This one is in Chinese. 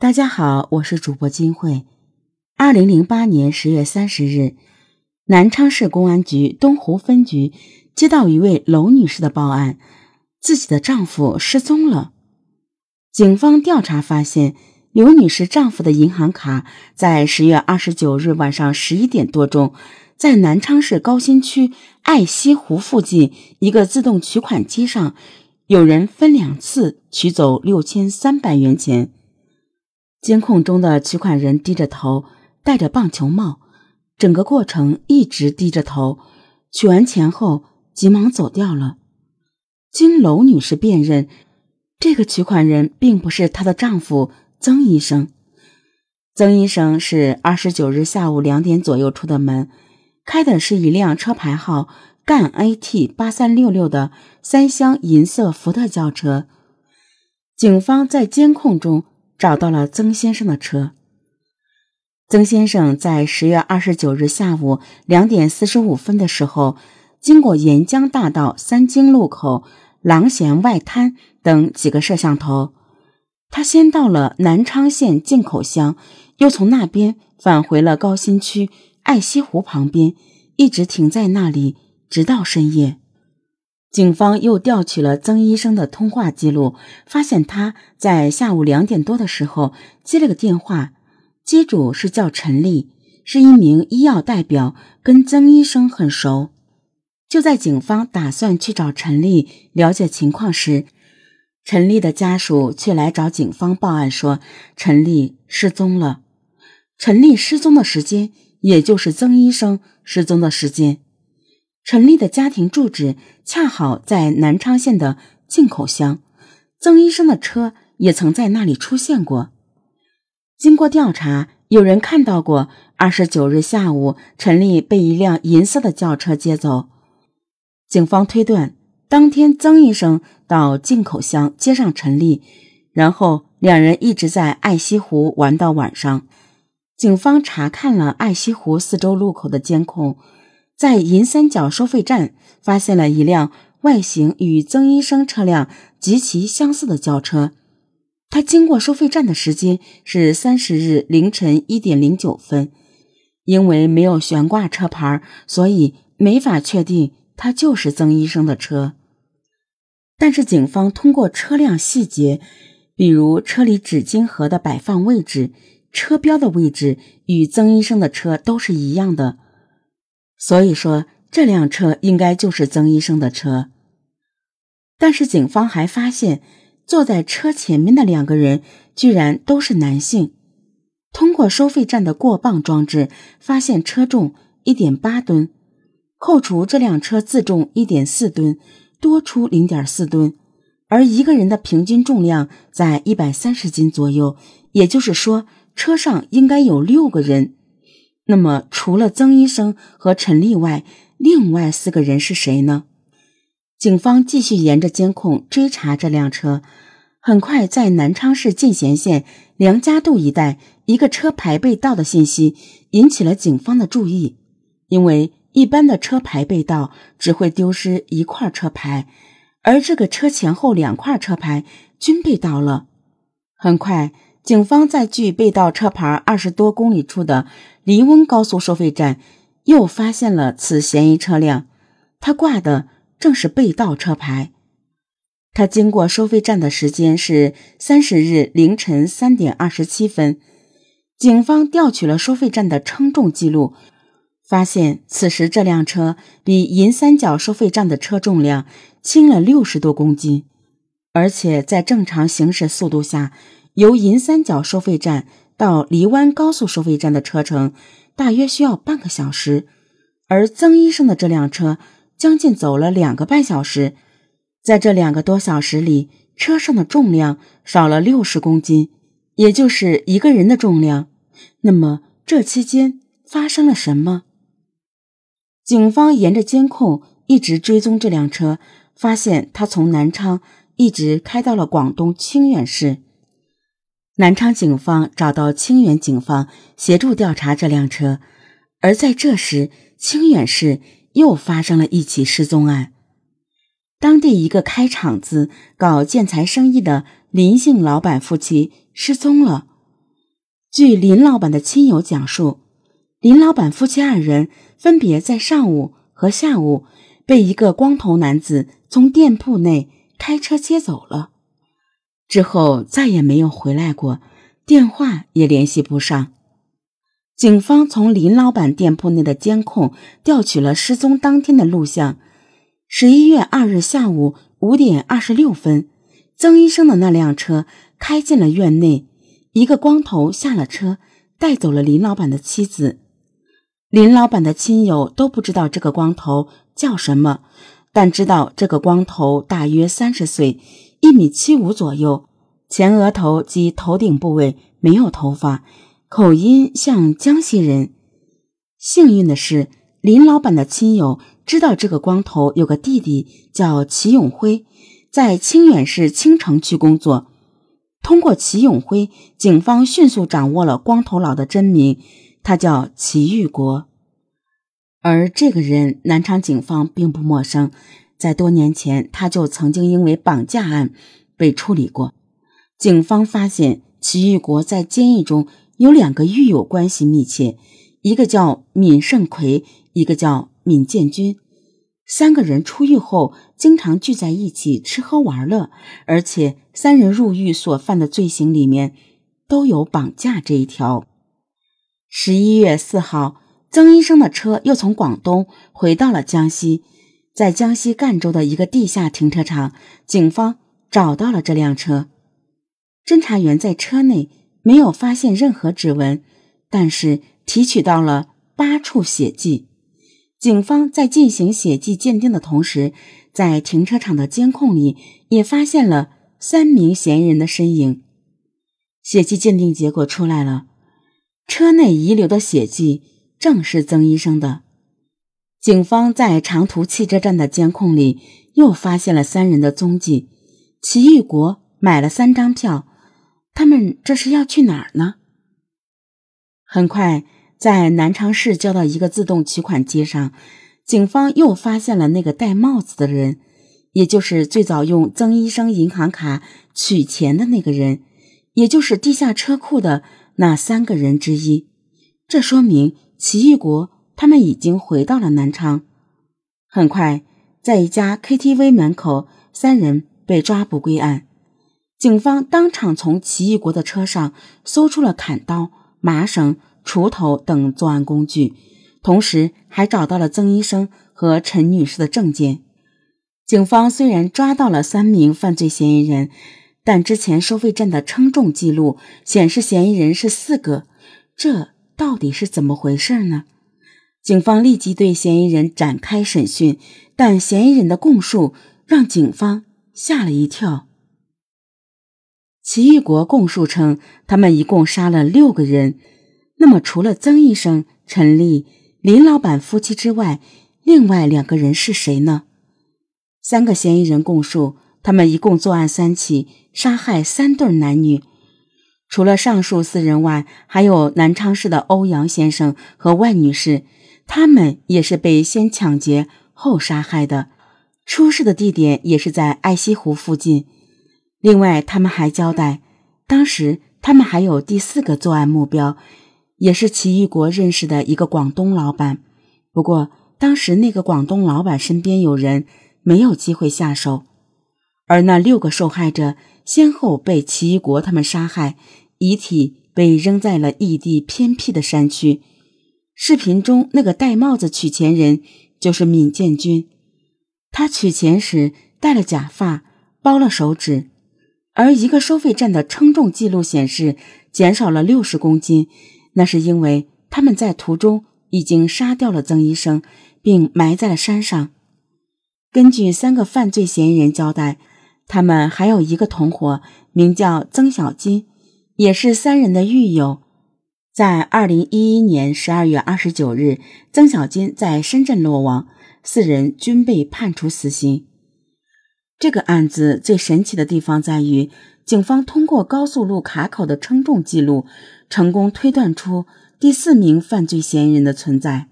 大家好，我是主播金慧。二零零八年十月三十日，南昌市公安局东湖分局接到一位娄女士的报案，自己的丈夫失踪了。警方调查发现，刘女士丈夫的银行卡在十月二十九日晚上十一点多钟，在南昌市高新区爱西湖附近一个自动取款机上，有人分两次取走六千三百元钱。监控中的取款人低着头，戴着棒球帽，整个过程一直低着头。取完钱后，急忙走掉了。经娄女士辨认，这个取款人并不是她的丈夫曾医生。曾医生是二十九日下午两点左右出的门，开的是一辆车牌号赣 AT 八三六六的三厢银色福特轿车。警方在监控中。找到了曾先生的车。曾先生在十月二十九日下午两点四十五分的时候，经过沿江大道三经路口、郎咸外滩等几个摄像头，他先到了南昌县进口乡，又从那边返回了高新区爱西湖旁边，一直停在那里，直到深夜。警方又调取了曾医生的通话记录，发现他在下午两点多的时候接了个电话，机主是叫陈丽，是一名医药代表，跟曾医生很熟。就在警方打算去找陈丽了解情况时，陈丽的家属却来找警方报案说陈丽失踪了。陈丽失踪的时间，也就是曾医生失踪的时间。陈丽的家庭住址恰好在南昌县的进口乡，曾医生的车也曾在那里出现过。经过调查，有人看到过二十九日下午陈丽被一辆银色的轿车接走。警方推断，当天曾医生到进口乡接上陈丽，然后两人一直在爱西湖玩到晚上。警方查看了爱西湖四周路口的监控。在银三角收费站发现了一辆外形与曾医生车辆极其相似的轿车，他经过收费站的时间是三十日凌晨一点零九分，因为没有悬挂车牌，所以没法确定他就是曾医生的车。但是警方通过车辆细节，比如车里纸巾盒的摆放位置、车标的位置，与曾医生的车都是一样的。所以说，这辆车应该就是曾医生的车。但是警方还发现，坐在车前面的两个人居然都是男性。通过收费站的过磅装置发现，车重一点八吨，扣除这辆车自重一点四吨，多出零点四吨，而一个人的平均重量在一百三十斤左右。也就是说，车上应该有六个人。那么，除了曾医生和陈丽外，另外四个人是谁呢？警方继续沿着监控追查这辆车，很快在南昌市进贤县梁家渡一带，一个车牌被盗的信息引起了警方的注意。因为一般的车牌被盗只会丢失一块车牌，而这个车前后两块车牌均被盗了。很快。警方在距被盗车牌二十多公里处的黎温高速收费站，又发现了此嫌疑车辆。他挂的正是被盗车牌。他经过收费站的时间是三十日凌晨三点二十七分。警方调取了收费站的称重记录，发现此时这辆车比银三角收费站的车重量轻了六十多公斤，而且在正常行驶速度下。由银三角收费站到黎湾高速收费站的车程大约需要半个小时，而曾医生的这辆车将近走了两个半小时。在这两个多小时里，车上的重量少了六十公斤，也就是一个人的重量。那么这期间发生了什么？警方沿着监控一直追踪这辆车，发现他从南昌一直开到了广东清远市。南昌警方找到清远警方协助调查这辆车，而在这时，清远市又发生了一起失踪案。当地一个开厂子、搞建材生意的林姓老板夫妻失踪了。据林老板的亲友讲述，林老板夫妻二人分别在上午和下午被一个光头男子从店铺内开车接走了，之后再也没有回来过，电话也联系不上。警方从林老板店铺内的监控调取了失踪当天的录像。十一月二日下午五点二十六分，曾医生的那辆车开进了院内，一个光头下了车，带走了林老板的妻子。林老板的亲友都不知道这个光头叫什么，但知道这个光头大约三十岁，一米七五左右，前额头及头顶部位没有头发。口音像江西人。幸运的是，林老板的亲友知道这个光头有个弟弟叫齐永辉，在清远市青城区工作。通过齐永辉，警方迅速掌握了光头佬的真名，他叫齐玉国。而这个人，南昌警方并不陌生，在多年前他就曾经因为绑架案被处理过。警方发现齐玉国在监狱中。有两个狱友关系密切，一个叫闵胜奎，一个叫闵建军。三个人出狱后经常聚在一起吃喝玩乐，而且三人入狱所犯的罪行里面都有绑架这一条。十一月四号，曾医生的车又从广东回到了江西，在江西赣州的一个地下停车场，警方找到了这辆车。侦查员在车内。没有发现任何指纹，但是提取到了八处血迹。警方在进行血迹鉴定的同时，在停车场的监控里也发现了三名嫌疑人的身影。血迹鉴定结果出来了，车内遗留的血迹正是曾医生的。警方在长途汽车站的监控里又发现了三人的踪迹。齐玉国买了三张票。他们这是要去哪儿呢？很快，在南昌市郊的一个自动取款机上，警方又发现了那个戴帽子的人，也就是最早用曾医生银行卡取钱的那个人，也就是地下车库的那三个人之一。这说明齐玉国他们已经回到了南昌。很快，在一家 KTV 门口，三人被抓捕归案。警方当场从齐义国的车上搜出了砍刀、麻绳、锄头等作案工具，同时还找到了曾医生和陈女士的证件。警方虽然抓到了三名犯罪嫌疑人，但之前收费站的称重记录显示嫌疑人是四个，这到底是怎么回事呢？警方立即对嫌疑人展开审讯，但嫌疑人的供述让警方吓了一跳。齐玉国供述称，他们一共杀了六个人。那么，除了曾医生、陈丽、林老板夫妻之外，另外两个人是谁呢？三个嫌疑人供述，他们一共作案三起，杀害三对男女。除了上述四人外，还有南昌市的欧阳先生和万女士，他们也是被先抢劫后杀害的。出事的地点也是在爱西湖附近。另外，他们还交代，当时他们还有第四个作案目标，也是齐玉国认识的一个广东老板。不过，当时那个广东老板身边有人，没有机会下手。而那六个受害者先后被齐玉国他们杀害，遗体被扔在了异地偏僻的山区。视频中那个戴帽子取钱人就是闵建军，他取钱时戴了假发，包了手指。而一个收费站的称重记录显示，减少了六十公斤，那是因为他们在途中已经杀掉了曾医生，并埋在了山上。根据三个犯罪嫌疑人交代，他们还有一个同伙，名叫曾小金，也是三人的狱友。在二零一一年十二月二十九日，曾小金在深圳落网，四人均被判处死刑。这个案子最神奇的地方在于，警方通过高速路卡口的称重记录，成功推断出第四名犯罪嫌疑人的存在。